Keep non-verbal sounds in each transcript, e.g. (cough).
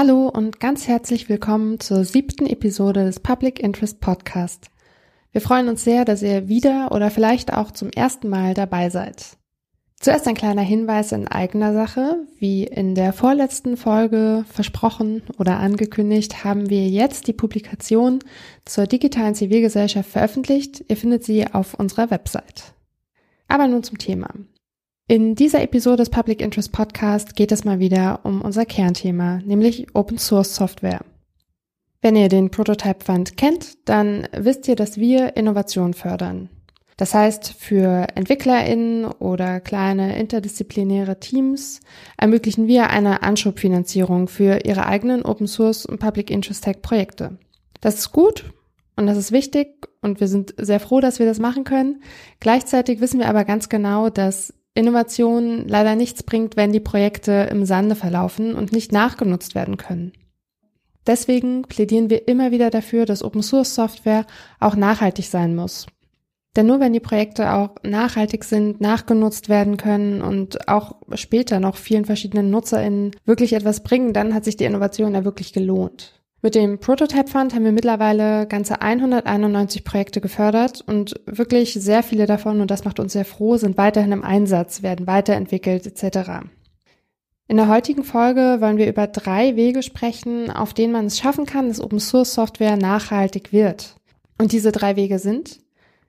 Hallo und ganz herzlich willkommen zur siebten Episode des Public Interest Podcast. Wir freuen uns sehr, dass ihr wieder oder vielleicht auch zum ersten Mal dabei seid. Zuerst ein kleiner Hinweis in eigener Sache. Wie in der vorletzten Folge versprochen oder angekündigt, haben wir jetzt die Publikation zur digitalen Zivilgesellschaft veröffentlicht. Ihr findet sie auf unserer Website. Aber nun zum Thema. In dieser Episode des Public Interest Podcast geht es mal wieder um unser Kernthema, nämlich Open Source Software. Wenn ihr den Prototype Fund kennt, dann wisst ihr, dass wir Innovation fördern. Das heißt, für EntwicklerInnen oder kleine interdisziplinäre Teams ermöglichen wir eine Anschubfinanzierung für ihre eigenen Open Source und Public Interest Tech Projekte. Das ist gut und das ist wichtig und wir sind sehr froh, dass wir das machen können. Gleichzeitig wissen wir aber ganz genau, dass Innovation leider nichts bringt, wenn die Projekte im Sande verlaufen und nicht nachgenutzt werden können. Deswegen plädieren wir immer wieder dafür, dass Open Source Software auch nachhaltig sein muss. Denn nur wenn die Projekte auch nachhaltig sind, nachgenutzt werden können und auch später noch vielen verschiedenen NutzerInnen wirklich etwas bringen, dann hat sich die Innovation ja wirklich gelohnt. Mit dem Prototype Fund haben wir mittlerweile ganze 191 Projekte gefördert und wirklich sehr viele davon, und das macht uns sehr froh, sind weiterhin im Einsatz, werden weiterentwickelt etc. In der heutigen Folge wollen wir über drei Wege sprechen, auf denen man es schaffen kann, dass Open Source Software nachhaltig wird. Und diese drei Wege sind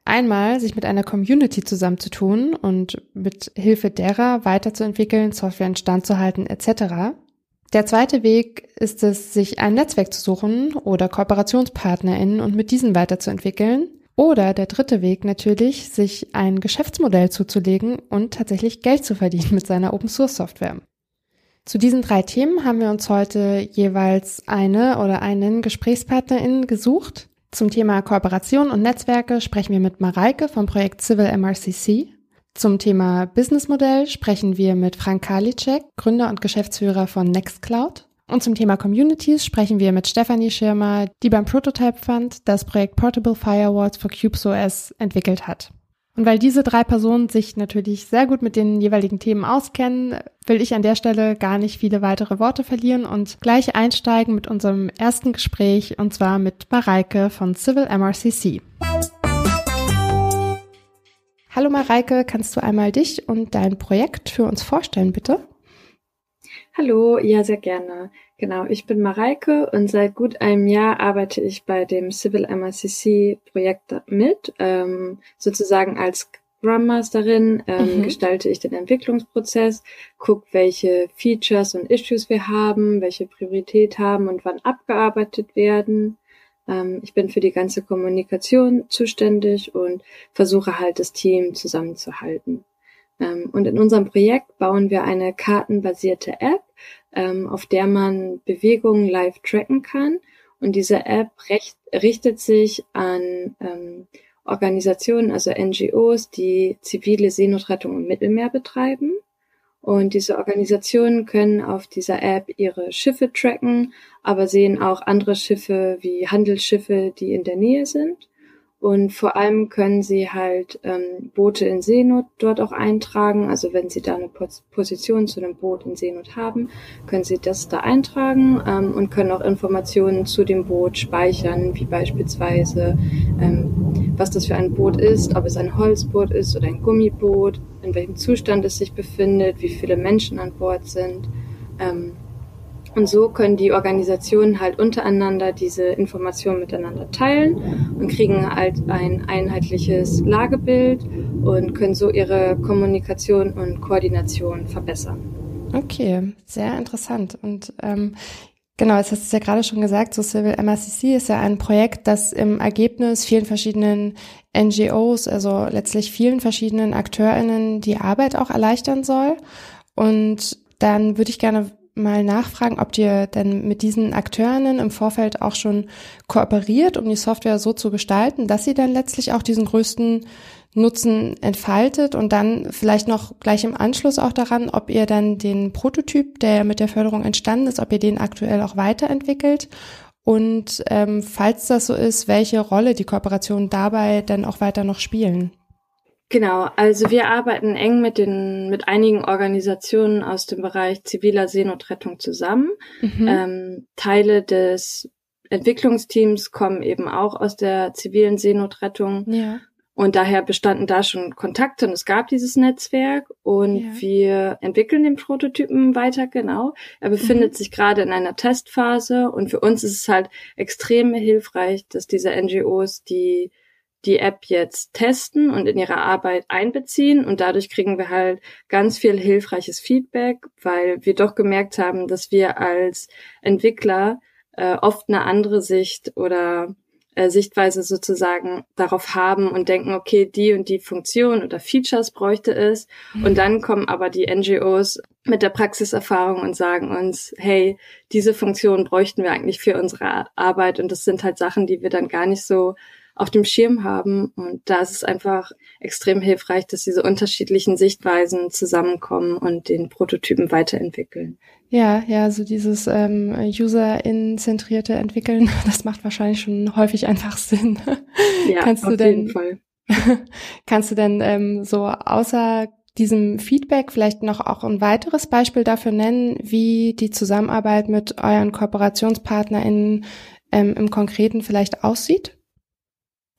Einmal sich mit einer Community zusammenzutun und mit Hilfe derer weiterzuentwickeln, Software instand zu halten etc. Der zweite Weg ist es, sich ein Netzwerk zu suchen oder KooperationspartnerInnen und mit diesen weiterzuentwickeln. Oder der dritte Weg natürlich, sich ein Geschäftsmodell zuzulegen und tatsächlich Geld zu verdienen mit seiner Open Source Software. Zu diesen drei Themen haben wir uns heute jeweils eine oder einen GesprächspartnerInnen gesucht. Zum Thema Kooperation und Netzwerke sprechen wir mit Mareike vom Projekt Civil MRCC. Zum Thema Businessmodell sprechen wir mit Frank Karliczek, Gründer und Geschäftsführer von Nextcloud. Und zum Thema Communities sprechen wir mit Stefanie Schirmer, die beim Prototype Fund das Projekt Portable Firewalls for CubesOS entwickelt hat. Und weil diese drei Personen sich natürlich sehr gut mit den jeweiligen Themen auskennen, will ich an der Stelle gar nicht viele weitere Worte verlieren und gleich einsteigen mit unserem ersten Gespräch und zwar mit Mareike von Civil MRCC. Hallo Mareike, kannst du einmal dich und dein Projekt für uns vorstellen, bitte? Hallo, ja, sehr gerne. Genau, ich bin Mareike und seit gut einem Jahr arbeite ich bei dem Civil MRCC Projekt mit, ähm, sozusagen als Scrum Masterin ähm, mhm. gestalte ich den Entwicklungsprozess, gucke, welche Features und Issues wir haben, welche Priorität haben und wann abgearbeitet werden. Ähm, ich bin für die ganze Kommunikation zuständig und versuche halt das Team zusammenzuhalten. Ähm, und in unserem Projekt bauen wir eine kartenbasierte App, ähm, auf der man Bewegungen live tracken kann. Und diese App recht, richtet sich an ähm, Organisationen, also NGOs, die zivile Seenotrettung im Mittelmeer betreiben. Und diese Organisationen können auf dieser App ihre Schiffe tracken, aber sehen auch andere Schiffe wie Handelsschiffe, die in der Nähe sind. Und vor allem können sie halt ähm, Boote in Seenot dort auch eintragen. Also wenn sie da eine Position zu einem Boot in Seenot haben, können sie das da eintragen ähm, und können auch Informationen zu dem Boot speichern, wie beispielsweise, ähm, was das für ein Boot ist, ob es ein Holzboot ist oder ein Gummiboot, in welchem Zustand es sich befindet, wie viele Menschen an Bord sind. Ähm, und so können die Organisationen halt untereinander diese Informationen miteinander teilen und kriegen halt ein einheitliches Lagebild und können so ihre Kommunikation und Koordination verbessern. Okay, sehr interessant. Und ähm, genau, jetzt hast du es ja gerade schon gesagt, so Civil MRCC ist ja ein Projekt, das im Ergebnis vielen verschiedenen NGOs, also letztlich vielen verschiedenen AkteurInnen die Arbeit auch erleichtern soll. Und dann würde ich gerne mal nachfragen, ob ihr denn mit diesen Akteurinnen im Vorfeld auch schon kooperiert, um die Software so zu gestalten, dass sie dann letztlich auch diesen größten Nutzen entfaltet und dann vielleicht noch gleich im Anschluss auch daran, ob ihr dann den Prototyp, der mit der Förderung entstanden ist, ob ihr den aktuell auch weiterentwickelt und ähm, falls das so ist, welche Rolle die Kooperationen dabei dann auch weiter noch spielen. Genau, also wir arbeiten eng mit den mit einigen Organisationen aus dem Bereich ziviler Seenotrettung zusammen. Mhm. Ähm, Teile des Entwicklungsteams kommen eben auch aus der zivilen Seenotrettung. Ja. Und daher bestanden da schon Kontakte und es gab dieses Netzwerk und ja. wir entwickeln den Prototypen weiter, genau. Er befindet mhm. sich gerade in einer Testphase und für uns ist es halt extrem hilfreich, dass diese NGOs die die App jetzt testen und in ihre Arbeit einbeziehen und dadurch kriegen wir halt ganz viel hilfreiches Feedback, weil wir doch gemerkt haben, dass wir als Entwickler äh, oft eine andere Sicht oder äh, Sichtweise sozusagen darauf haben und denken, okay, die und die Funktion oder Features bräuchte es. Mhm. Und dann kommen aber die NGOs mit der Praxiserfahrung und sagen uns, hey, diese Funktion bräuchten wir eigentlich für unsere Arbeit. Und das sind halt Sachen, die wir dann gar nicht so auf dem Schirm haben. Und da ist es einfach extrem hilfreich, dass diese unterschiedlichen Sichtweisen zusammenkommen und den Prototypen weiterentwickeln. Ja, ja, so dieses ähm, User-in-zentrierte Entwickeln, (laughs) das macht wahrscheinlich schon häufig einfach (laughs) Sinn. Ja, kannst auf du denn, jeden Fall. (laughs) kannst du denn ähm, so außer diesem Feedback vielleicht noch auch ein weiteres Beispiel dafür nennen, wie die Zusammenarbeit mit euren KooperationspartnerInnen ähm, im Konkreten vielleicht aussieht?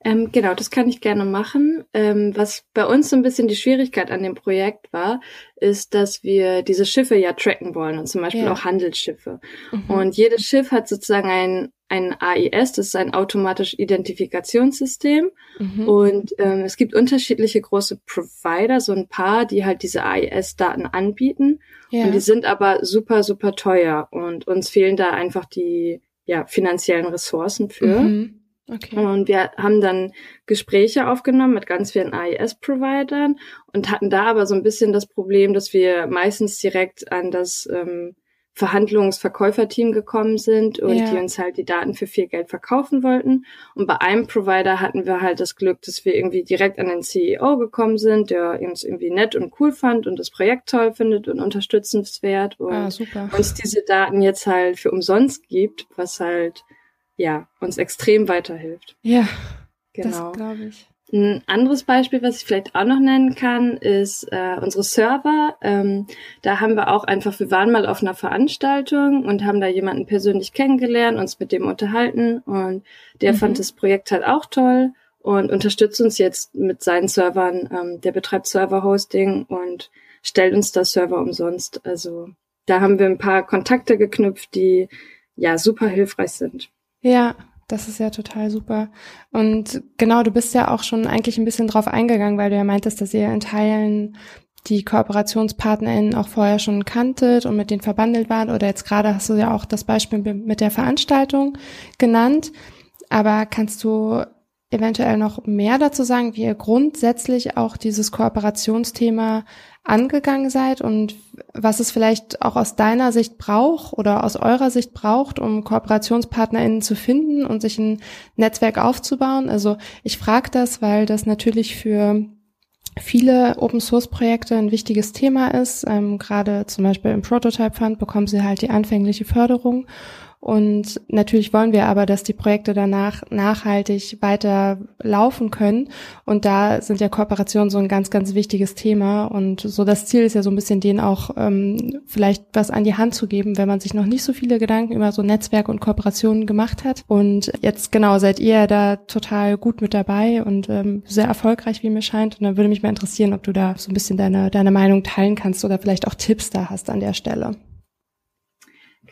Ähm, genau, das kann ich gerne machen. Ähm, was bei uns so ein bisschen die Schwierigkeit an dem Projekt war, ist, dass wir diese Schiffe ja tracken wollen und zum Beispiel ja. auch Handelsschiffe. Mhm. Und jedes Schiff hat sozusagen ein, ein AIS, das ist ein automatisch Identifikationssystem. Mhm. Und ähm, es gibt unterschiedliche große Provider, so ein paar, die halt diese AIS-Daten anbieten. Ja. Und die sind aber super, super teuer. Und uns fehlen da einfach die ja, finanziellen Ressourcen für. Mhm. Okay. Und wir haben dann Gespräche aufgenommen mit ganz vielen AIS-Providern und hatten da aber so ein bisschen das Problem, dass wir meistens direkt an das ähm, Verhandlungsverkäuferteam gekommen sind und ja. die uns halt die Daten für viel Geld verkaufen wollten. Und bei einem Provider hatten wir halt das Glück, dass wir irgendwie direkt an den CEO gekommen sind, der uns irgendwie nett und cool fand und das Projekt toll findet und unterstützenswert und ah, uns diese Daten jetzt halt für umsonst gibt, was halt ja, uns extrem weiterhilft. Ja, genau. das glaube ich. Ein anderes Beispiel, was ich vielleicht auch noch nennen kann, ist äh, unsere Server. Ähm, da haben wir auch einfach, wir waren mal auf einer Veranstaltung und haben da jemanden persönlich kennengelernt, uns mit dem unterhalten und der mhm. fand das Projekt halt auch toll und unterstützt uns jetzt mit seinen Servern. Ähm, der betreibt Server-Hosting und stellt uns da Server umsonst. Also da haben wir ein paar Kontakte geknüpft, die ja super hilfreich sind. Ja, das ist ja total super. Und genau, du bist ja auch schon eigentlich ein bisschen drauf eingegangen, weil du ja meintest, dass ihr in Teilen die KooperationspartnerInnen auch vorher schon kanntet und mit denen verbandelt waren. Oder jetzt gerade hast du ja auch das Beispiel mit der Veranstaltung genannt. Aber kannst du eventuell noch mehr dazu sagen, wie ihr grundsätzlich auch dieses Kooperationsthema angegangen seid und was es vielleicht auch aus deiner Sicht braucht oder aus eurer Sicht braucht, um KooperationspartnerInnen zu finden und sich ein Netzwerk aufzubauen. Also ich frage das, weil das natürlich für viele Open Source Projekte ein wichtiges Thema ist. Ähm, Gerade zum Beispiel im Prototype Fund bekommen sie halt die anfängliche Förderung und natürlich wollen wir aber, dass die Projekte danach nachhaltig weiter laufen können. Und da sind ja Kooperationen so ein ganz, ganz wichtiges Thema. Und so das Ziel ist ja so ein bisschen denen auch ähm, vielleicht was an die Hand zu geben, wenn man sich noch nicht so viele Gedanken über so Netzwerke und Kooperationen gemacht hat. Und jetzt genau seid ihr da total gut mit dabei und ähm, sehr erfolgreich, wie mir scheint. Und dann würde mich mal interessieren, ob du da so ein bisschen deine, deine Meinung teilen kannst oder vielleicht auch Tipps da hast an der Stelle.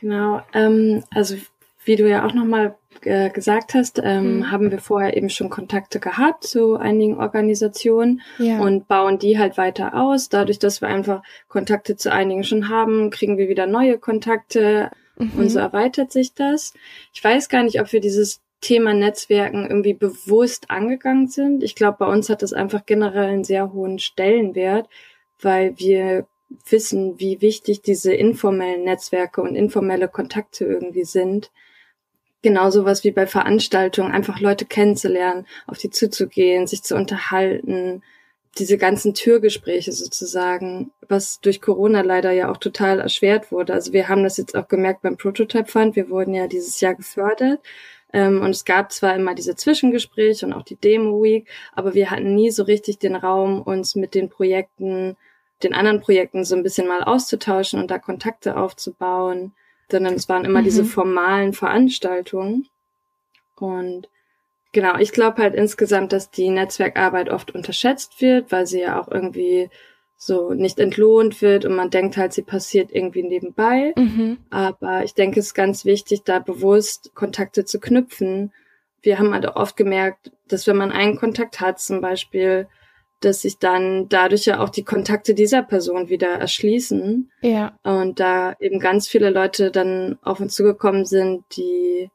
Genau, ähm, also wie du ja auch nochmal äh, gesagt hast, ähm, mhm. haben wir vorher eben schon Kontakte gehabt zu einigen Organisationen ja. und bauen die halt weiter aus. Dadurch, dass wir einfach Kontakte zu einigen schon haben, kriegen wir wieder neue Kontakte mhm. und so erweitert sich das. Ich weiß gar nicht, ob wir dieses Thema Netzwerken irgendwie bewusst angegangen sind. Ich glaube, bei uns hat das einfach generell einen sehr hohen Stellenwert, weil wir wissen, wie wichtig diese informellen Netzwerke und informelle Kontakte irgendwie sind. Genauso was wie bei Veranstaltungen, einfach Leute kennenzulernen, auf die zuzugehen, sich zu unterhalten, diese ganzen Türgespräche sozusagen, was durch Corona leider ja auch total erschwert wurde. Also wir haben das jetzt auch gemerkt beim Prototype Fund. Wir wurden ja dieses Jahr gefördert Ähm, und es gab zwar immer diese Zwischengespräche und auch die Demo Week, aber wir hatten nie so richtig den Raum, uns mit den Projekten, den anderen Projekten so ein bisschen mal auszutauschen und da Kontakte aufzubauen, sondern es waren immer mhm. diese formalen Veranstaltungen. Und genau, ich glaube halt insgesamt, dass die Netzwerkarbeit oft unterschätzt wird, weil sie ja auch irgendwie so nicht entlohnt wird und man denkt halt, sie passiert irgendwie nebenbei. Mhm. Aber ich denke, es ist ganz wichtig, da bewusst Kontakte zu knüpfen. Wir haben halt auch oft gemerkt, dass wenn man einen Kontakt hat, zum Beispiel, dass sich dann dadurch ja auch die Kontakte dieser Person wieder erschließen. Ja. Und da eben ganz viele Leute dann auf uns zugekommen sind, die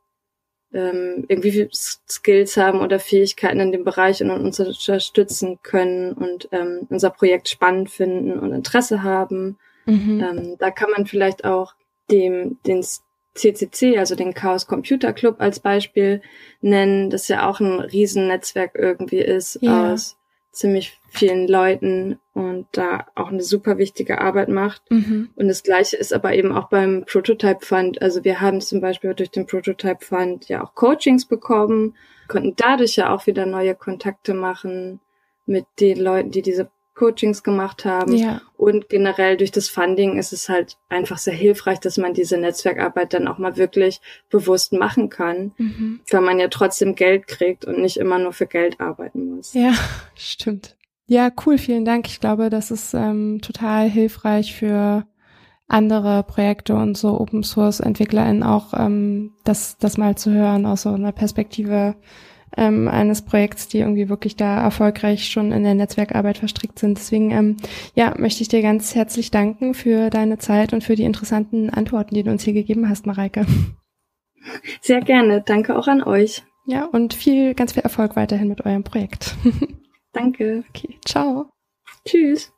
ähm, irgendwie Skills haben oder Fähigkeiten in dem Bereich und uns unterstützen können und ähm, unser Projekt spannend finden und Interesse haben. Mhm. Ähm, da kann man vielleicht auch dem, den CCC, also den Chaos Computer Club als Beispiel nennen, das ja auch ein Riesennetzwerk irgendwie ist ja. aus ziemlich vielen Leuten und da auch eine super wichtige Arbeit macht. Mhm. Und das Gleiche ist aber eben auch beim Prototype Fund. Also wir haben zum Beispiel durch den Prototype Fund ja auch Coachings bekommen, konnten dadurch ja auch wieder neue Kontakte machen mit den Leuten, die diese Coachings gemacht haben. Ja. Und generell durch das Funding ist es halt einfach sehr hilfreich, dass man diese Netzwerkarbeit dann auch mal wirklich bewusst machen kann, mhm. weil man ja trotzdem Geld kriegt und nicht immer nur für Geld arbeiten muss. Ja, (laughs) stimmt. Ja, cool, vielen Dank. Ich glaube, das ist ähm, total hilfreich für andere Projekte und so Open Source EntwicklerInnen auch, ähm, das, das mal zu hören aus so einer Perspektive ähm, eines Projekts, die irgendwie wirklich da erfolgreich schon in der Netzwerkarbeit verstrickt sind. Deswegen, ähm, ja, möchte ich dir ganz herzlich danken für deine Zeit und für die interessanten Antworten, die du uns hier gegeben hast, Mareike. Sehr gerne. Danke auch an euch. Ja, und viel, ganz viel Erfolg weiterhin mit eurem Projekt. (laughs) Danke. Okay, ciao. Tschüss.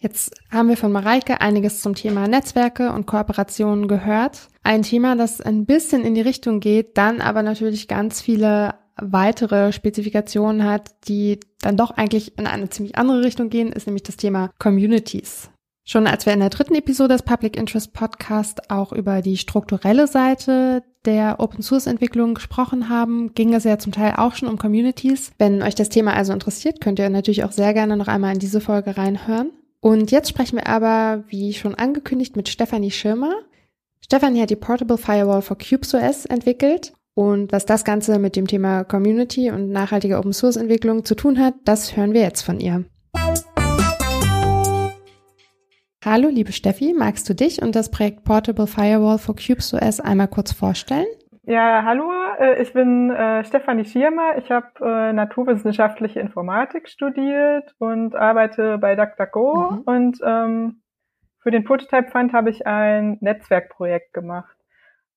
Jetzt haben wir von Mareike einiges zum Thema Netzwerke und Kooperationen gehört. Ein Thema, das ein bisschen in die Richtung geht, dann aber natürlich ganz viele weitere Spezifikationen hat, die dann doch eigentlich in eine ziemlich andere Richtung gehen, ist nämlich das Thema Communities. Schon als wir in der dritten Episode des Public Interest Podcast auch über die strukturelle Seite der Open Source Entwicklung gesprochen haben, ging es ja zum Teil auch schon um Communities. Wenn euch das Thema also interessiert, könnt ihr natürlich auch sehr gerne noch einmal in diese Folge reinhören. Und jetzt sprechen wir aber, wie schon angekündigt, mit Stefanie Schirmer. Stefanie hat die Portable Firewall for CubesOS entwickelt. Und was das Ganze mit dem Thema Community und nachhaltige Open Source Entwicklung zu tun hat, das hören wir jetzt von ihr. Hallo, liebe Steffi, magst du dich und das Projekt Portable Firewall for CubesOS einmal kurz vorstellen? Ja, hallo, äh, ich bin äh, Stefanie Schirmer. Ich habe äh, naturwissenschaftliche Informatik studiert und arbeite bei DuckDuckGo. Mhm. Und ähm, für den Prototype Fund habe ich ein Netzwerkprojekt gemacht.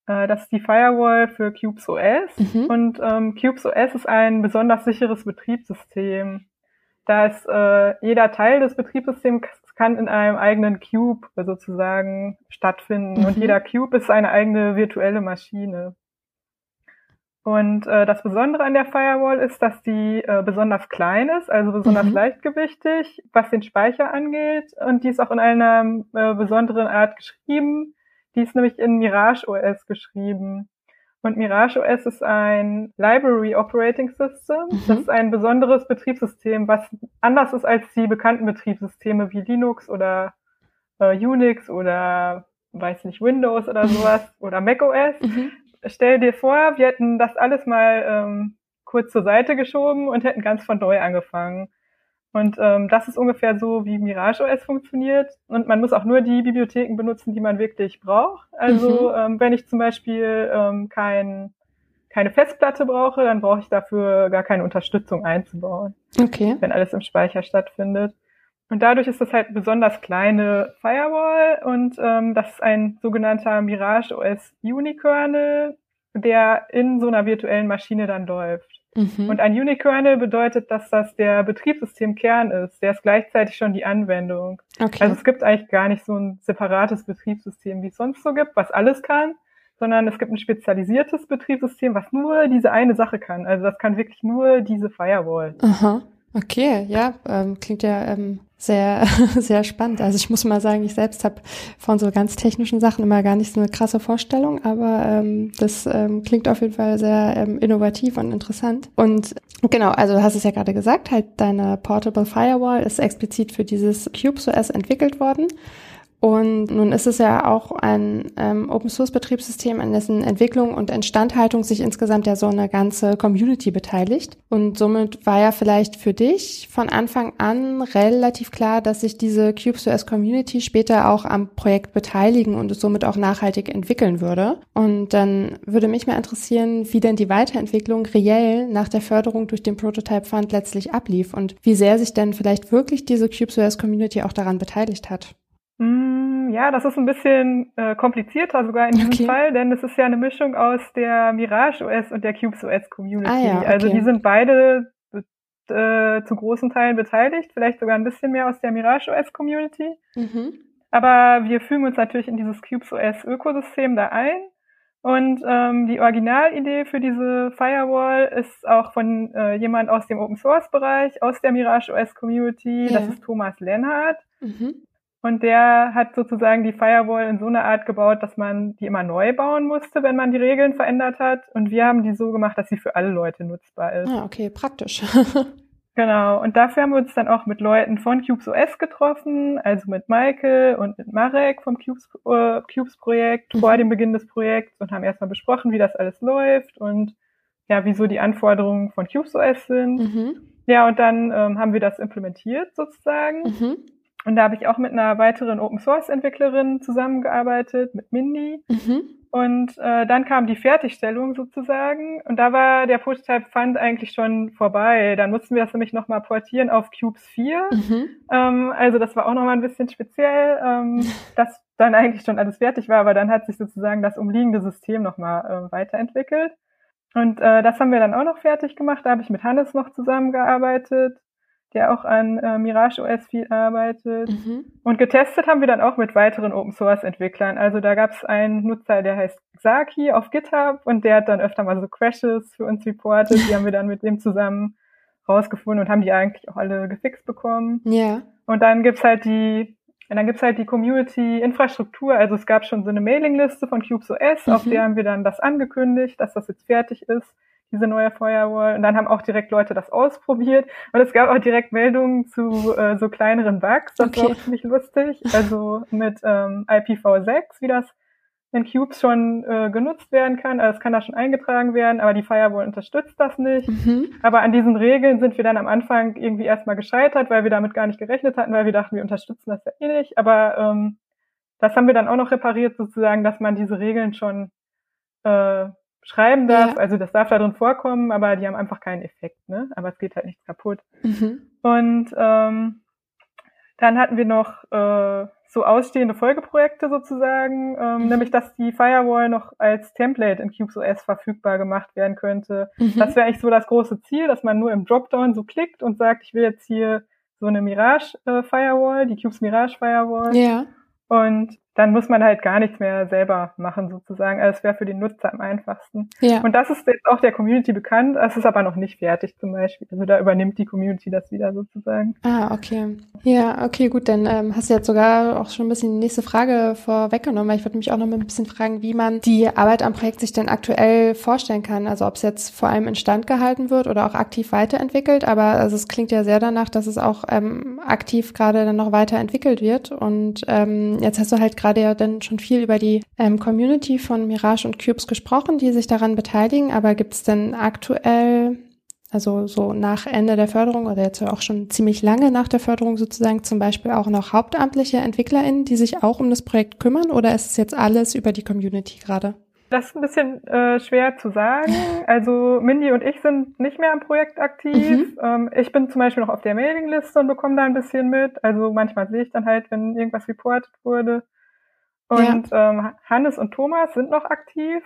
Äh, das ist die Firewall für CubesOS. Mhm. Und ähm, CubesOS ist ein besonders sicheres Betriebssystem. Da ist äh, jeder Teil des Betriebssystems kann in einem eigenen Cube sozusagen stattfinden. Mhm. Und jeder Cube ist eine eigene virtuelle Maschine. Und äh, das Besondere an der Firewall ist, dass die äh, besonders klein ist, also besonders mhm. leichtgewichtig, was den Speicher angeht. Und die ist auch in einer äh, besonderen Art geschrieben. Die ist nämlich in Mirage OS geschrieben. Und Mirage OS ist ein Library Operating System. Mhm. Das ist ein besonderes Betriebssystem, was anders ist als die bekannten Betriebssysteme wie Linux oder äh, Unix oder weiß nicht, Windows oder (laughs) sowas oder macOS. Mhm stell dir vor, wir hätten das alles mal ähm, kurz zur Seite geschoben und hätten ganz von neu angefangen. Und ähm, das ist ungefähr so, wie Mirage OS funktioniert. Und man muss auch nur die Bibliotheken benutzen, die man wirklich braucht. Also mhm. ähm, wenn ich zum Beispiel ähm, kein, keine Festplatte brauche, dann brauche ich dafür gar keine Unterstützung einzubauen. Okay. Wenn alles im Speicher stattfindet. Und dadurch ist das halt eine besonders kleine Firewall und ähm, das ist ein sogenannter Mirage OS Unikernel, der in so einer virtuellen Maschine dann läuft. Mhm. Und ein Unikernel bedeutet, dass das der Betriebssystemkern ist. Der ist gleichzeitig schon die Anwendung. Okay. Also es gibt eigentlich gar nicht so ein separates Betriebssystem, wie es sonst so gibt, was alles kann, sondern es gibt ein spezialisiertes Betriebssystem, was nur diese eine Sache kann. Also das kann wirklich nur diese Firewall. Aha. Okay, ja, ähm, klingt ja ähm, sehr, (laughs) sehr spannend. Also ich muss mal sagen, ich selbst habe von so ganz technischen Sachen immer gar nicht so eine krasse Vorstellung, aber ähm, das ähm, klingt auf jeden Fall sehr ähm, innovativ und interessant. Und genau, also du hast es ja gerade gesagt, halt deine Portable Firewall ist explizit für dieses CubesOS entwickelt worden. Und nun ist es ja auch ein ähm, Open-Source-Betriebssystem, an dessen Entwicklung und Instandhaltung sich insgesamt ja so eine ganze Community beteiligt. Und somit war ja vielleicht für dich von Anfang an relativ klar, dass sich diese CubeSOS-Community später auch am Projekt beteiligen und es somit auch nachhaltig entwickeln würde. Und dann würde mich mal interessieren, wie denn die Weiterentwicklung reell nach der Förderung durch den Prototype Fund letztlich ablief und wie sehr sich denn vielleicht wirklich diese CubeSOS-Community auch daran beteiligt hat. Mm, ja, das ist ein bisschen äh, komplizierter sogar in diesem okay. Fall, denn es ist ja eine Mischung aus der Mirage OS und der Cubes OS Community. Ah, ja, okay. Also die sind beide äh, zu großen Teilen beteiligt, vielleicht sogar ein bisschen mehr aus der Mirage OS Community. Mhm. Aber wir fügen uns natürlich in dieses Cubes OS Ökosystem da ein. Und ähm, die Originalidee für diese Firewall ist auch von äh, jemand aus dem Open Source Bereich, aus der Mirage OS Community. Ja. Das ist Thomas Lennart. Mhm. Und der hat sozusagen die Firewall in so einer Art gebaut, dass man die immer neu bauen musste, wenn man die Regeln verändert hat. Und wir haben die so gemacht, dass sie für alle Leute nutzbar ist. Ah, okay, praktisch. (laughs) (laughs) genau. Und dafür haben wir uns dann auch mit Leuten von Cubes OS getroffen, also mit Michael und mit Marek vom Cubes, äh, Cubes Projekt mhm. vor dem Beginn des Projekts und haben erstmal besprochen, wie das alles läuft und ja, wieso die Anforderungen von Cubes OS sind. Mhm. Ja, und dann ähm, haben wir das implementiert sozusagen. Mhm. Und da habe ich auch mit einer weiteren Open Source Entwicklerin zusammengearbeitet, mit Mindy. Mhm. Und äh, dann kam die Fertigstellung sozusagen. Und da war der Prototype Fund eigentlich schon vorbei. Dann mussten wir das nämlich nochmal portieren auf Cubes 4. Mhm. Ähm, also das war auch nochmal ein bisschen speziell, ähm, (laughs) dass dann eigentlich schon alles fertig war, aber dann hat sich sozusagen das umliegende System nochmal äh, weiterentwickelt. Und äh, das haben wir dann auch noch fertig gemacht. Da habe ich mit Hannes noch zusammengearbeitet der auch an äh, Mirage OS viel arbeitet. Mhm. Und getestet haben wir dann auch mit weiteren Open Source Entwicklern. Also da gab es einen Nutzer, der heißt Xaki auf GitHub und der hat dann öfter mal so Crashes für uns reportet. Die haben wir dann mit dem zusammen rausgefunden und haben die eigentlich auch alle gefixt bekommen. Ja. Und dann gibt's halt die und dann gibt's halt die Community-Infrastruktur. Also es gab schon so eine Mailingliste von CubesOS, mhm. auf der haben wir dann das angekündigt, dass das jetzt fertig ist diese neue Firewall. Und dann haben auch direkt Leute das ausprobiert. Und es gab auch direkt Meldungen zu äh, so kleineren Bugs. Das okay. war ziemlich lustig. Also mit ähm, IPv6, wie das in Cubes schon äh, genutzt werden kann. Also es kann da schon eingetragen werden, aber die Firewall unterstützt das nicht. Mhm. Aber an diesen Regeln sind wir dann am Anfang irgendwie erstmal gescheitert, weil wir damit gar nicht gerechnet hatten, weil wir dachten, wir unterstützen das ja eh nicht. Aber ähm, das haben wir dann auch noch repariert, sozusagen, dass man diese Regeln schon äh, schreiben darf. Ja. Also das darf da drin vorkommen, aber die haben einfach keinen Effekt, ne? Aber es geht halt nichts kaputt. Mhm. Und ähm, dann hatten wir noch äh, so ausstehende Folgeprojekte sozusagen, ähm, mhm. nämlich dass die Firewall noch als Template in CubesOS verfügbar gemacht werden könnte. Mhm. Das wäre eigentlich so das große Ziel, dass man nur im Dropdown so klickt und sagt, ich will jetzt hier so eine Mirage äh, Firewall, die Cubes Mirage Firewall. Ja. Und dann muss man halt gar nichts mehr selber machen sozusagen. Also es wäre für den Nutzer am einfachsten. Ja. Und das ist jetzt auch der Community bekannt, es ist aber noch nicht fertig zum Beispiel. Also da übernimmt die Community das wieder sozusagen. Ah, okay. Ja, okay, gut, dann ähm, hast du jetzt sogar auch schon ein bisschen die nächste Frage vorweggenommen, weil ich würde mich auch noch mal ein bisschen fragen, wie man die Arbeit am Projekt sich denn aktuell vorstellen kann. Also ob es jetzt vor allem instand gehalten wird oder auch aktiv weiterentwickelt, aber also es klingt ja sehr danach, dass es auch ähm, aktiv gerade dann noch weiterentwickelt wird. Und ähm, jetzt hast du halt gerade ja dann schon viel über die ähm, Community von Mirage und Cubes gesprochen, die sich daran beteiligen. Aber gibt es denn aktuell, also so nach Ende der Förderung oder jetzt auch schon ziemlich lange nach der Förderung sozusagen zum Beispiel auch noch hauptamtliche EntwicklerInnen, die sich auch um das Projekt kümmern? Oder ist es jetzt alles über die Community gerade? Das ist ein bisschen äh, schwer zu sagen. (laughs) Also Mindy und ich sind nicht mehr am Projekt aktiv. Mhm. Ähm, ich bin zum Beispiel noch auf der Mailingliste und bekomme da ein bisschen mit. Also manchmal sehe ich dann halt, wenn irgendwas reportet wurde. Und ja. ähm, Hannes und Thomas sind noch aktiv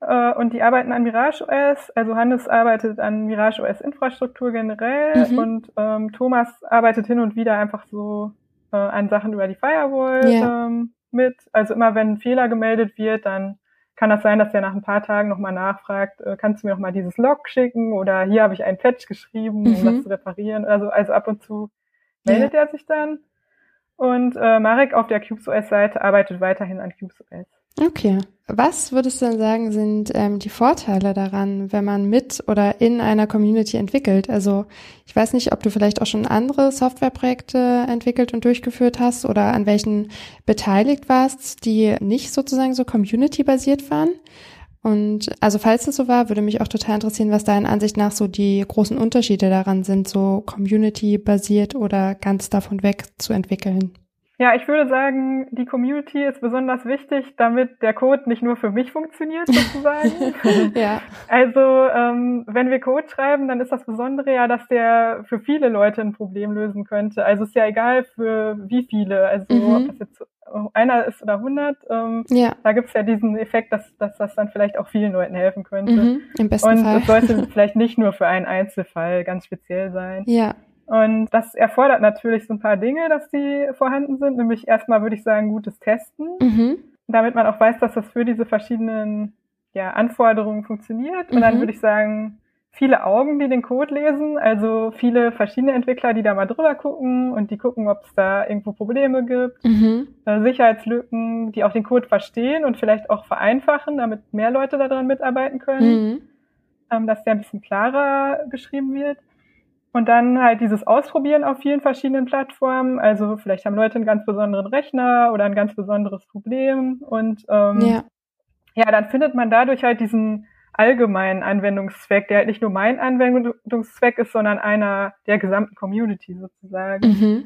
äh, und die arbeiten an Mirage OS. Also Hannes arbeitet an Mirage OS Infrastruktur generell mhm. und ähm, Thomas arbeitet hin und wieder einfach so äh, an Sachen über die Firewall ja. ähm, mit. Also immer wenn ein Fehler gemeldet wird, dann kann das sein, dass der nach ein paar Tagen nochmal nachfragt, äh, kannst du mir nochmal dieses Log schicken oder hier habe ich einen Patch geschrieben, um mhm. das zu reparieren. Also, also ab und zu meldet ja. er sich dann. Und äh, Marek auf der CubesOS-Seite arbeitet weiterhin an CubesOS. Okay. Was würdest du denn sagen, sind ähm, die Vorteile daran, wenn man mit oder in einer Community entwickelt? Also ich weiß nicht, ob du vielleicht auch schon andere Softwareprojekte entwickelt und durchgeführt hast oder an welchen beteiligt warst, die nicht sozusagen so community-basiert waren. Und also falls es so war, würde mich auch total interessieren, was deiner Ansicht nach so die großen Unterschiede daran sind, so community-basiert oder ganz davon weg zu entwickeln. Ja, ich würde sagen, die Community ist besonders wichtig, damit der Code nicht nur für mich funktioniert, sozusagen. (laughs) (laughs) ja. Also, ähm, wenn wir Code schreiben, dann ist das Besondere ja, dass der für viele Leute ein Problem lösen könnte. Also ist ja egal für wie viele. Also mhm. ob das jetzt einer ist oder 100, ähm, ja. da gibt's ja diesen Effekt, dass, dass das dann vielleicht auch vielen Leuten helfen könnte. Mhm, Im besten Und Fall. es sollte (laughs) vielleicht nicht nur für einen Einzelfall ganz speziell sein. Ja. Und das erfordert natürlich so ein paar Dinge, dass die vorhanden sind. Nämlich erstmal würde ich sagen, gutes Testen, mhm. damit man auch weiß, dass das für diese verschiedenen ja, Anforderungen funktioniert. Und mhm. dann würde ich sagen, viele Augen, die den Code lesen, also viele verschiedene Entwickler, die da mal drüber gucken und die gucken, ob es da irgendwo Probleme gibt, mhm. äh, Sicherheitslücken, die auch den Code verstehen und vielleicht auch vereinfachen, damit mehr Leute daran mitarbeiten können, mhm. ähm, dass der ein bisschen klarer geschrieben wird. Und dann halt dieses Ausprobieren auf vielen verschiedenen Plattformen. Also vielleicht haben Leute einen ganz besonderen Rechner oder ein ganz besonderes Problem. Und ähm, ja. ja, dann findet man dadurch halt diesen allgemeinen Anwendungszweck, der halt nicht nur mein Anwendungszweck ist, sondern einer der gesamten Community sozusagen. Mhm.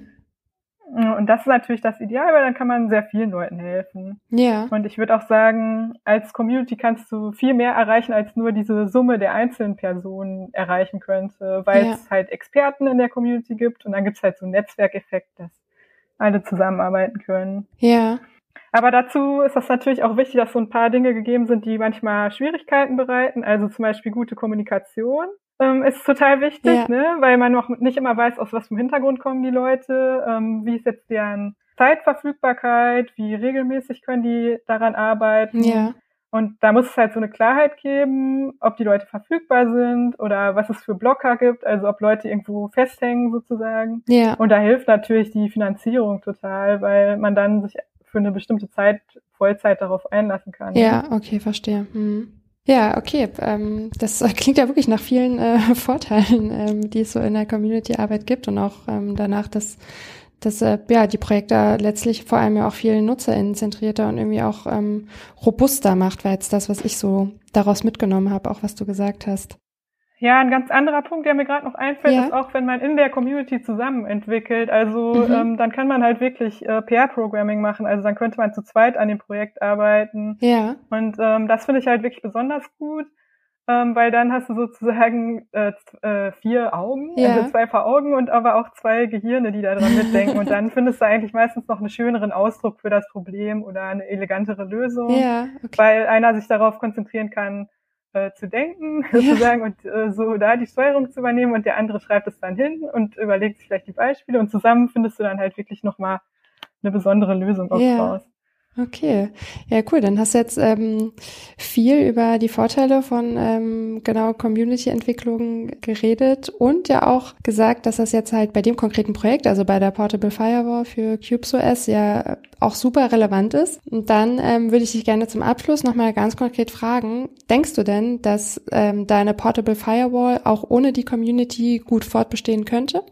Und das ist natürlich das Ideal, weil dann kann man sehr vielen Leuten helfen. Ja. Und ich würde auch sagen, als Community kannst du viel mehr erreichen, als nur diese Summe der einzelnen Personen erreichen könnte, weil ja. es halt Experten in der Community gibt und dann gibt es halt so einen Netzwerkeffekt, dass alle zusammenarbeiten können. Ja. Aber dazu ist das natürlich auch wichtig, dass so ein paar Dinge gegeben sind, die manchmal Schwierigkeiten bereiten, also zum Beispiel gute Kommunikation ähm, ist total wichtig, ja. ne? weil man noch nicht immer weiß, aus was für Hintergrund kommen die Leute, ähm, wie ist jetzt deren Zeitverfügbarkeit, wie regelmäßig können die daran arbeiten. Ja. Und da muss es halt so eine Klarheit geben, ob die Leute verfügbar sind oder was es für Blocker gibt, also ob Leute irgendwo festhängen sozusagen. Ja. Und da hilft natürlich die Finanzierung total, weil man dann sich für eine bestimmte Zeit Vollzeit darauf einlassen kann. Ja, okay, verstehe. Hm. Ja, okay. Ähm, das (laughs) klingt ja wirklich nach vielen äh, (laughs) Vorteilen, ähm, die es so in der Community-Arbeit gibt und auch ähm, danach, dass, dass äh, ja, die Projekte letztlich vor allem ja auch viel NutzerInnen zentrierter und irgendwie auch ähm, robuster macht, war jetzt das, was ich so daraus mitgenommen habe, auch was du gesagt hast. Ja, ein ganz anderer Punkt, der mir gerade noch einfällt, ja. ist auch, wenn man in der Community zusammen entwickelt. Also mhm. ähm, dann kann man halt wirklich äh, PR-Programming machen. Also dann könnte man zu zweit an dem Projekt arbeiten. Ja. Und ähm, das finde ich halt wirklich besonders gut, ähm, weil dann hast du sozusagen äh, äh, vier Augen, ja. also zwei Paar Augen und aber auch zwei Gehirne, die da dran mitdenken. und dann findest du eigentlich meistens noch einen schöneren Ausdruck für das Problem oder eine elegantere Lösung, ja, okay. weil einer sich darauf konzentrieren kann, äh, zu denken, (laughs) ja. sozusagen, und äh, so da die Steuerung zu übernehmen und der andere schreibt es dann hin und überlegt sich vielleicht die Beispiele und zusammen findest du dann halt wirklich nochmal eine besondere Lösung auch ja. raus. Okay, ja cool. Dann hast du jetzt ähm, viel über die Vorteile von ähm, genau Community-Entwicklung geredet und ja auch gesagt, dass das jetzt halt bei dem konkreten Projekt, also bei der Portable Firewall für CubesOS, ja auch super relevant ist. Und dann ähm, würde ich dich gerne zum Abschluss nochmal ganz konkret fragen, denkst du denn, dass ähm, deine Portable Firewall auch ohne die Community gut fortbestehen könnte?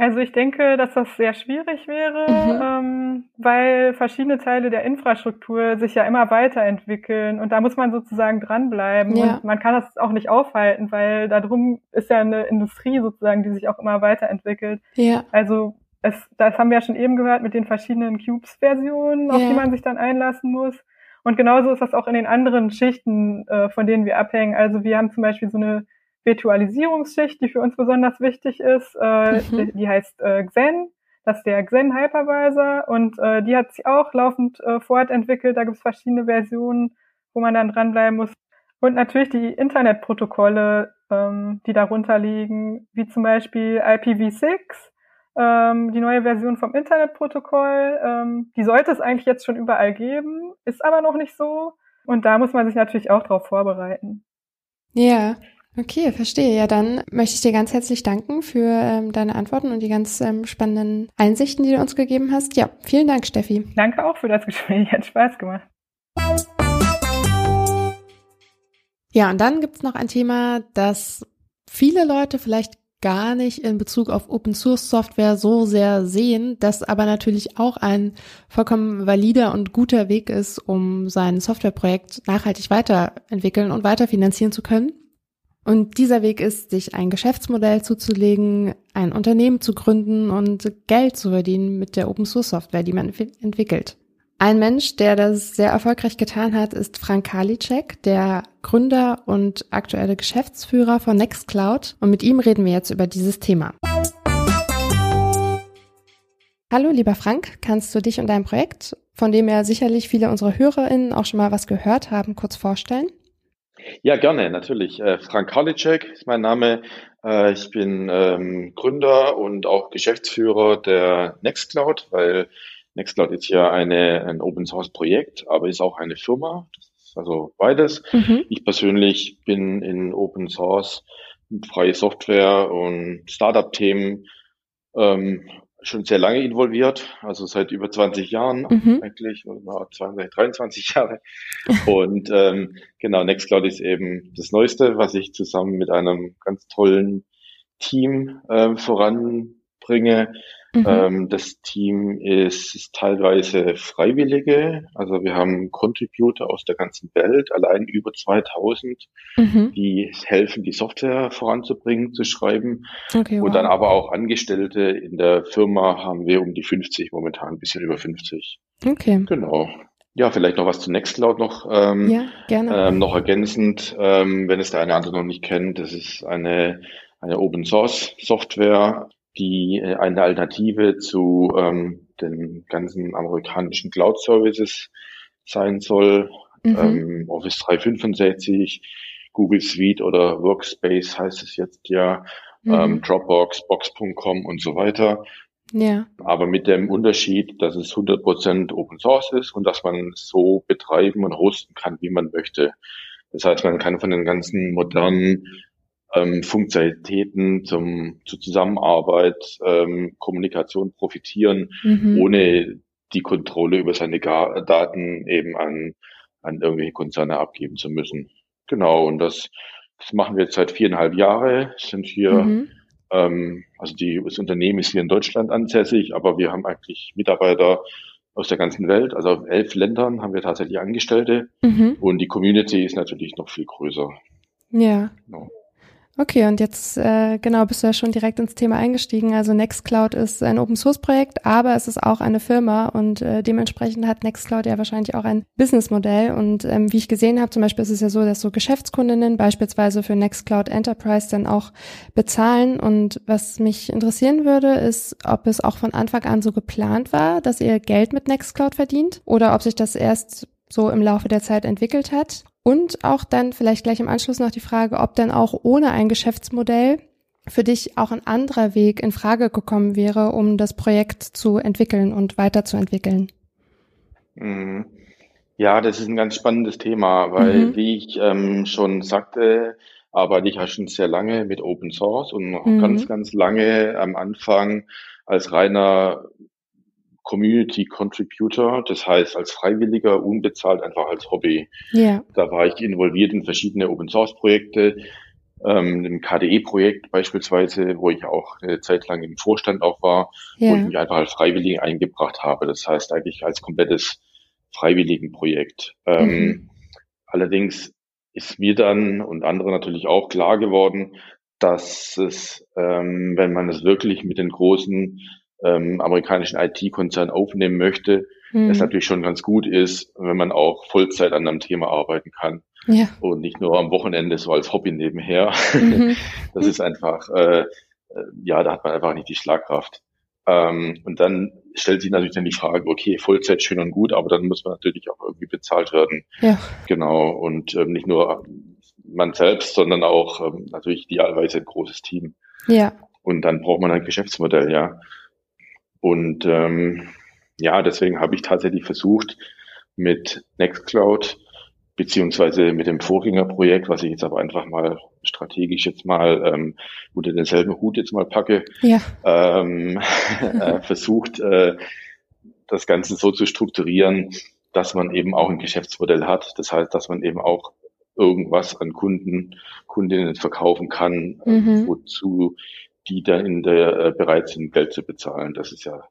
Also ich denke, dass das sehr schwierig wäre, mhm. ähm, weil verschiedene Teile der Infrastruktur sich ja immer weiterentwickeln und da muss man sozusagen dranbleiben ja. und man kann das auch nicht aufhalten, weil darum ist ja eine Industrie sozusagen, die sich auch immer weiterentwickelt. Ja. Also es, das haben wir ja schon eben gehört mit den verschiedenen Cubes-Versionen, auf ja. die man sich dann einlassen muss. Und genauso ist das auch in den anderen Schichten, äh, von denen wir abhängen. Also wir haben zum Beispiel so eine Virtualisierungsschicht, die für uns besonders wichtig ist. Äh, mhm. die, die, heißt äh, Xen. Das ist der Xen Hypervisor und äh, die hat sich auch laufend äh, fortentwickelt. Da gibt es verschiedene Versionen, wo man dann dranbleiben muss. Und natürlich die Internetprotokolle, ähm, die darunter liegen, wie zum Beispiel IPv6, ähm, die neue Version vom Internetprotokoll. Ähm, die sollte es eigentlich jetzt schon überall geben, ist aber noch nicht so. Und da muss man sich natürlich auch darauf vorbereiten. Ja, okay, verstehe. Ja, dann möchte ich dir ganz herzlich danken für ähm, deine Antworten und die ganz ähm, spannenden Einsichten, die du uns gegeben hast. Ja, vielen Dank, Steffi. Danke auch für das Gespräch. Hat Spaß gemacht. Ja, und dann gibt's noch ein Thema, das viele Leute vielleicht gar nicht in Bezug auf Open Source Software so sehr sehen, das aber natürlich auch ein vollkommen valider und guter Weg ist, um sein Softwareprojekt nachhaltig weiterentwickeln und weiterfinanzieren zu können. Und dieser Weg ist, sich ein Geschäftsmodell zuzulegen, ein Unternehmen zu gründen und Geld zu verdienen mit der Open Source Software, die man entwickelt. Ein Mensch, der das sehr erfolgreich getan hat, ist Frank Karliczek, der Gründer und aktuelle Geschäftsführer von Nextcloud. Und mit ihm reden wir jetzt über dieses Thema. Hallo, lieber Frank, kannst du dich und dein Projekt, von dem ja sicherlich viele unserer HörerInnen auch schon mal was gehört haben, kurz vorstellen? Ja, gerne, natürlich. Äh, Frank Karliczek ist mein Name. Äh, ich bin ähm, Gründer und auch Geschäftsführer der Nextcloud, weil Nextcloud ist ja eine, ein Open Source Projekt, aber ist auch eine Firma. Also beides. Mhm. Ich persönlich bin in Open Source, freie Software und Startup-Themen ähm, schon sehr lange involviert, also seit über 20 Jahren mhm. eigentlich, oder 22, 23 (laughs) Jahre. Und ähm, genau, Nextcloud ist eben das Neueste, was ich zusammen mit einem ganz tollen Team äh, voranbringe. Mhm. Ähm, das Team ist, ist, teilweise Freiwillige, also wir haben Contributor aus der ganzen Welt, allein über 2000, mhm. die helfen, die Software voranzubringen, zu schreiben. Okay, wow. Und dann aber auch Angestellte in der Firma haben wir um die 50 momentan, ein bisschen über 50. Okay. Genau. Ja, vielleicht noch was zu Nextcloud noch, ähm, ja, gerne. Ähm, noch ergänzend, ähm, wenn es der eine oder andere noch nicht kennt, das ist eine, eine Open Source Software, die äh, eine Alternative zu ähm, den ganzen amerikanischen Cloud Services sein soll. Mhm. Ähm, Office 365, Google Suite oder Workspace heißt es jetzt ja, mhm. ähm, Dropbox, Box.com und so weiter. Ja. Aber mit dem Unterschied, dass es 100% Open Source ist und dass man so betreiben und hosten kann, wie man möchte. Das heißt, man kann von den ganzen modernen ähm, Funktionalitäten zum, zur Zusammenarbeit, ähm, Kommunikation profitieren, mhm. ohne die Kontrolle über seine Ga Daten eben an, an irgendwelche Konzerne abgeben zu müssen. Genau, und das, das machen wir jetzt seit viereinhalb Jahre, sind hier, mhm. ähm, also die, das Unternehmen ist hier in Deutschland ansässig, aber wir haben eigentlich Mitarbeiter aus der ganzen Welt, also auf elf Ländern haben wir tatsächlich Angestellte mhm. und die Community ist natürlich noch viel größer. Ja. Genau. Okay, und jetzt äh, genau bist du ja schon direkt ins Thema eingestiegen. Also Nextcloud ist ein Open Source Projekt, aber es ist auch eine Firma und äh, dementsprechend hat Nextcloud ja wahrscheinlich auch ein Businessmodell. Und ähm, wie ich gesehen habe, zum Beispiel ist es ja so, dass so Geschäftskundinnen beispielsweise für Nextcloud Enterprise dann auch bezahlen. Und was mich interessieren würde, ist, ob es auch von Anfang an so geplant war, dass ihr Geld mit Nextcloud verdient oder ob sich das erst so im Laufe der Zeit entwickelt hat. Und auch dann vielleicht gleich im Anschluss noch die Frage, ob dann auch ohne ein Geschäftsmodell für dich auch ein anderer Weg in Frage gekommen wäre, um das Projekt zu entwickeln und weiterzuentwickeln. Mhm. Ja, das ist ein ganz spannendes Thema, weil, mhm. wie ich ähm, schon sagte, arbeite ich ja schon sehr lange mit Open Source und noch mhm. ganz, ganz lange am Anfang als reiner Community Contributor, das heißt als Freiwilliger, unbezahlt, einfach als Hobby. Ja. Da war ich involviert in verschiedene Open Source Projekte, ähm, im KDE-Projekt beispielsweise, wo ich auch eine Zeit lang im Vorstand auch war, ja. wo ich mich einfach als Freiwilligen eingebracht habe. Das heißt eigentlich als komplettes Freiwilligenprojekt. Ähm, mhm. Allerdings ist mir dann und andere natürlich auch klar geworden, dass es, ähm, wenn man es wirklich mit den großen ähm, amerikanischen IT-Konzern aufnehmen möchte, mhm. es natürlich schon ganz gut ist, wenn man auch Vollzeit an einem Thema arbeiten kann ja. und nicht nur am Wochenende so als Hobby nebenher. Mhm. (laughs) Das ist einfach, äh, ja, da hat man einfach nicht die Schlagkraft. Ähm, und dann stellt sich natürlich dann die Frage, okay, Vollzeit schön und gut, aber dann muss man natürlich auch irgendwie bezahlt werden. Ja. Genau. Und ähm, nicht nur man selbst, sondern auch ähm, natürlich idealerweise ein großes Team. Ja. Und dann braucht man ein Geschäftsmodell, ja. Und ähm, ja, deswegen habe ich tatsächlich versucht, mit Nextcloud beziehungsweise mit dem Vorgängerprojekt, was ich jetzt aber einfach mal strategisch jetzt mal ähm, unter denselben Hut jetzt mal packe, ja. ähm, (laughs) äh, versucht, äh, das Ganze so zu strukturieren, dass man eben auch ein Geschäftsmodell hat. Das heißt, dass man eben auch irgendwas an Kunden, Kundinnen verkaufen kann, äh, mhm. wozu die dann in der äh, bereit sind, Geld zu bezahlen. Das ist ja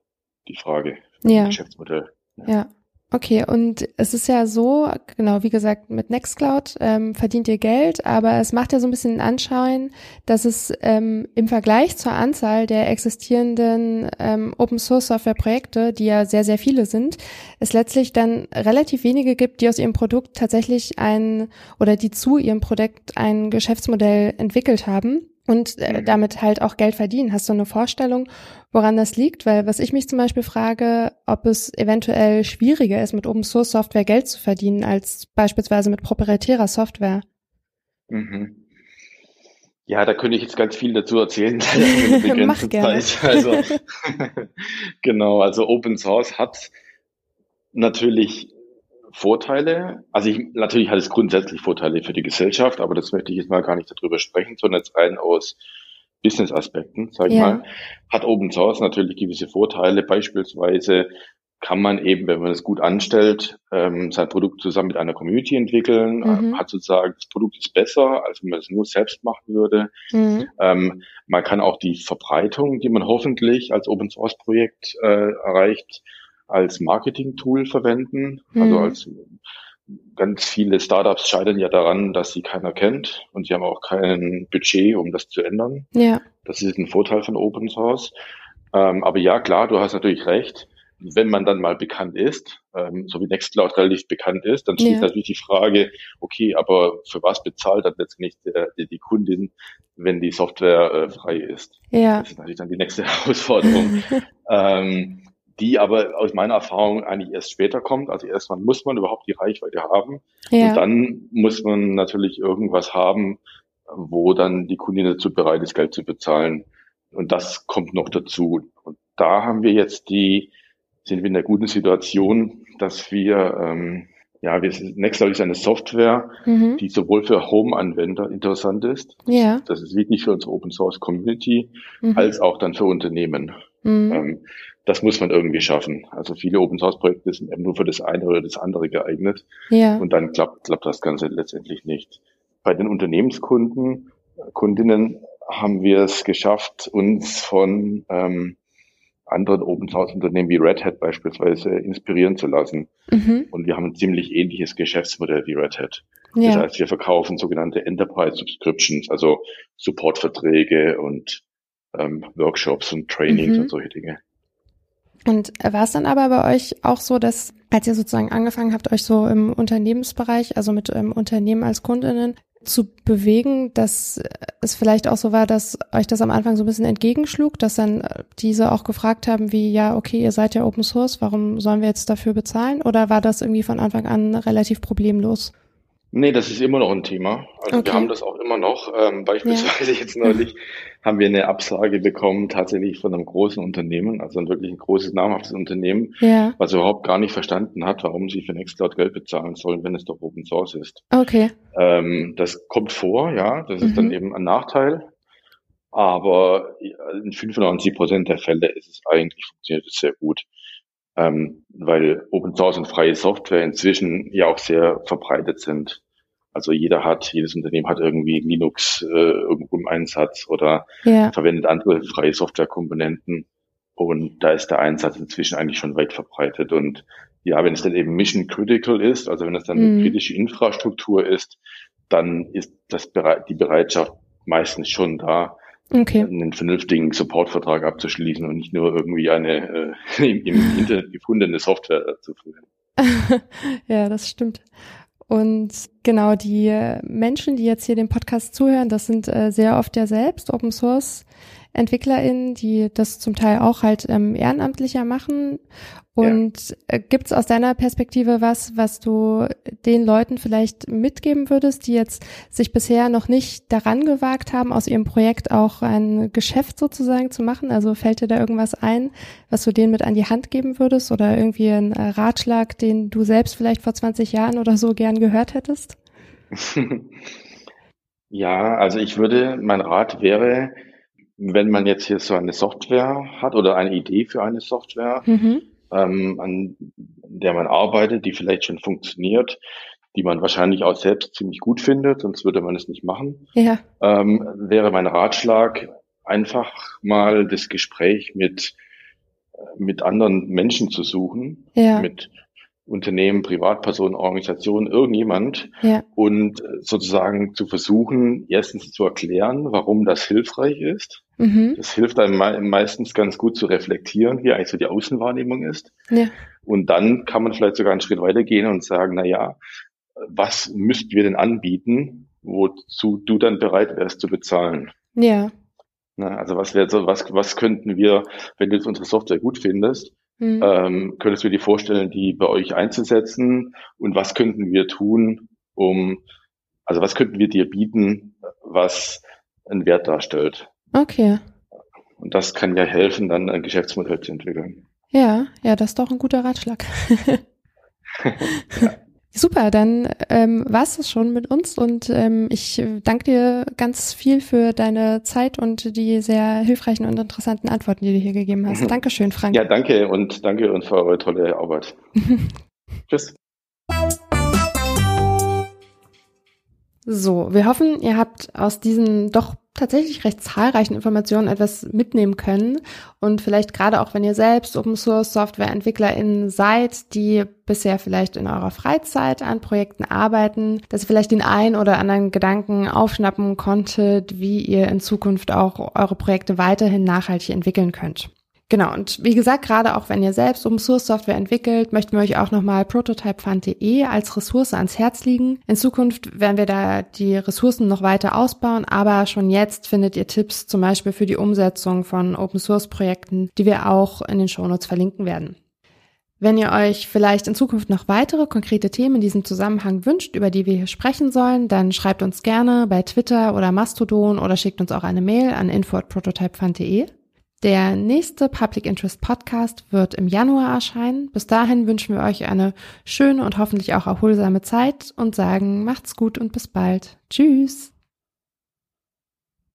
die Frage ja. Geschäftsmodell. Ja. ja. Okay, und es ist ja so, genau, wie gesagt, mit Nextcloud ähm, verdient ihr Geld, aber es macht ja so ein bisschen den Anschein, dass es ähm, im Vergleich zur Anzahl der existierenden ähm, Open Source Software Projekte, die ja sehr, sehr viele sind, es letztlich dann relativ wenige gibt, die aus ihrem Produkt tatsächlich ein oder die zu ihrem Produkt ein Geschäftsmodell entwickelt haben und äh, mhm. damit halt auch Geld verdienen. Hast du eine Vorstellung, woran das liegt? Weil was ich mich zum Beispiel frage, ob es eventuell schwieriger ist, mit Open Source Software Geld zu verdienen, als beispielsweise mit proprietärer Software. Mhm. Ja, da könnte ich jetzt ganz viel dazu erzählen. (laughs) (laughs) Mach gerne. Zeit. (laughs) Also, genau, also Open Source hat natürlich Vorteile. Also ich, natürlich hat es grundsätzlich Vorteile für die Gesellschaft, aber das möchte ich jetzt mal gar nicht darüber sprechen, sondern jetzt rein aus Business-Aspekten, sag ich ja. mal. Hat Open Source natürlich gewisse Vorteile. Beispielsweise kann man eben, wenn man es gut anstellt, ähm, sein Produkt zusammen mit einer Community entwickeln, mhm. hat sozusagen, das Produkt ist besser, als wenn man es nur selbst machen würde. Mhm. Ähm, man kann auch die Verbreitung, die man hoffentlich als Open Source Projekt äh, erreicht, als Marketing-Tool verwenden. Also mhm. Also als ganz viele Startups scheitern ja daran, dass sie keiner kennt und sie haben auch kein Budget, um das zu ändern. Ja. Das ist ein Vorteil von Open Source. Ähm, aber ja, klar, du hast natürlich recht. Wenn man dann mal bekannt ist, ähm, so wie Nextcloud relativ bekannt ist, dann steht ja. natürlich die Frage, okay, aber für was bezahlt dann letztendlich der, die, die Kundin, wenn die Software äh, frei ist? Ja. Das ist natürlich dann die nächste (laughs) Herausforderung. (laughs) ähm, die aber aus meiner Erfahrung eigentlich erst später kommt. Also erstmal muss man überhaupt die Reichweite haben ja. und dann muss man natürlich irgendwas haben, wo dann die Kundin dazu bereit ist, Geld zu bezahlen. Und das kommt noch dazu. Und da haben wir jetzt die, sind wir in der guten Situation, dass wir, ähm, ja, wir Nextcloud ist eine Software, mhm. die sowohl für Home-Anwender interessant ist. Ja. Das ist wirklich für unsere Open Source Community, mhm. als auch dann für Unternehmen. Mhm. Ähm, das muss man irgendwie schaffen. Also viele Open Source Projekte sind eben nur für das eine oder das andere geeignet. Ja. Und dann klappt, klappt das Ganze letztendlich nicht. Bei den Unternehmenskunden, Kundinnen haben wir es geschafft, uns von ähm, anderen Open Source Unternehmen wie Red Hat beispielsweise inspirieren zu lassen. Mhm. Und wir haben ein ziemlich ähnliches Geschäftsmodell wie Red Hat. Ja. Das heißt, wir verkaufen sogenannte Enterprise Subscriptions, also Supportverträge und ähm, Workshops und Trainings mhm. und solche Dinge. Und war es dann aber bei euch auch so, dass als ihr sozusagen angefangen habt, euch so im Unternehmensbereich, also mit ähm, Unternehmen als Kundinnen zu bewegen, dass es vielleicht auch so war, dass euch das am Anfang so ein bisschen entgegenschlug, dass dann äh, diese auch gefragt haben, wie, ja, okay, ihr seid ja Open Source, warum sollen wir jetzt dafür bezahlen? Oder war das irgendwie von Anfang an relativ problemlos? Nee, das ist immer noch ein Thema. Also okay. wir haben das auch immer noch. Ähm, beispielsweise (laughs) ja. jetzt neulich haben wir eine Absage bekommen, tatsächlich von einem großen Unternehmen, also ein wirklich ein großes, namhaftes Unternehmen, ja. was überhaupt gar nicht verstanden hat, warum sie für Nextcloud Geld bezahlen sollen, wenn es doch Open Source ist. Okay. Ähm, das kommt vor, ja, das ist mhm. dann eben ein Nachteil. Aber in 95 Prozent der Fälle ist es eigentlich, funktioniert es sehr gut ähm, weil Open Source und freie Software inzwischen ja auch sehr verbreitet sind. Also jeder hat, jedes Unternehmen hat irgendwie Linux äh, irgendwo im Einsatz oder ja. verwendet andere freie Softwarekomponenten. Und da ist der Einsatz inzwischen eigentlich schon weit verbreitet. Und ja, wenn es dann eben Mission Critical ist, also wenn es dann mhm. eine kritische Infrastruktur ist, dann ist das die Bereitschaft meistens schon da, okay. einen vernünftigen Supportvertrag abzuschließen und nicht nur irgendwie eine äh, (laughs) im, im Internet gefundene Software zu führen. (laughs) ja, das stimmt. Und genau, die Menschen, die jetzt hier dem Podcast zuhören, das sind äh, sehr oft ja selbst Open Source EntwicklerInnen, die das zum Teil auch halt ähm, ehrenamtlicher machen. Und ja. Äh, gibt es aus deiner Perspektive was, was du den Leuten vielleicht mitgeben würdest, die jetzt sich bisher noch nicht daran gewagt haben, aus ihrem Projekt auch ein Geschäft sozusagen zu machen? Also fällt dir da irgendwas ein, was du denen mit an die Hand geben würdest oder irgendwie ein äh, Ratschlag, den du selbst vielleicht vor 20 Jahren oder so gern gehört hättest? (laughs) Ja, also ich würde, mein Rat wäre, wenn man jetzt hier so eine Software hat oder eine Idee für eine Software, mhm. ähm, an der man arbeitet, die vielleicht schon funktioniert, die man wahrscheinlich auch selbst ziemlich gut findet, sonst würde man es nicht machen, ja. ähm, wäre mein Ratschlag, einfach mal das Gespräch mit, mit anderen Menschen zu suchen, ja. mit Unternehmen, Privatpersonen, Organisationen, irgendjemand ja. und sozusagen zu versuchen, erstens zu erklären, warum das hilfreich ist. Mhm. Das hilft einem meistens ganz gut zu reflektieren, wie eigentlich so die Außenwahrnehmung ist. Ja. Und dann kann man vielleicht sogar einen Schritt weitergehen und sagen, na ja, was müssten wir denn anbieten, wozu du dann bereit wärst zu bezahlen? Ja. Na, also was wäre so, was, was könnten wir, wenn du jetzt unsere Software gut findest, Mhm. Ähm, könntest du dir vorstellen, die bei euch einzusetzen? Und was könnten wir tun, um, also was könnten wir dir bieten, was einen Wert darstellt? Okay. Und das kann ja helfen, dann ein Geschäftsmodell zu entwickeln. Ja, ja, das ist doch ein guter Ratschlag. (laughs) (laughs) ja. Super, dann ähm, war es schon mit uns und ähm, ich danke dir ganz viel für deine Zeit und die sehr hilfreichen und interessanten Antworten, die du hier gegeben hast. Mhm. Dankeschön, Frank. Ja, danke und danke und für eure tolle Arbeit. (laughs) Tschüss. So, wir hoffen, ihr habt aus diesen doch tatsächlich recht zahlreichen Informationen etwas mitnehmen können und vielleicht gerade auch, wenn ihr selbst Open Source Software EntwicklerInnen seid, die bisher vielleicht in eurer Freizeit an Projekten arbeiten, dass ihr vielleicht den einen oder anderen Gedanken aufschnappen konntet, wie ihr in Zukunft auch eure Projekte weiterhin nachhaltig entwickeln könnt. Genau, und wie gesagt, gerade auch wenn ihr selbst Open Source Software entwickelt, möchten wir euch auch nochmal prototypefund.de als Ressource ans Herz liegen. In Zukunft werden wir da die Ressourcen noch weiter ausbauen, aber schon jetzt findet ihr Tipps zum Beispiel für die Umsetzung von Open Source Projekten, die wir auch in den Shownotes verlinken werden. Wenn ihr euch vielleicht in Zukunft noch weitere konkrete Themen in diesem Zusammenhang wünscht, über die wir hier sprechen sollen, dann schreibt uns gerne bei Twitter oder Mastodon oder schickt uns auch eine Mail an info@prototypefund.de. Der nächste Public Interest Podcast wird im Januar erscheinen. Bis dahin wünschen wir euch eine schöne und hoffentlich auch erholsame Zeit und sagen macht's gut und bis bald. Tschüss.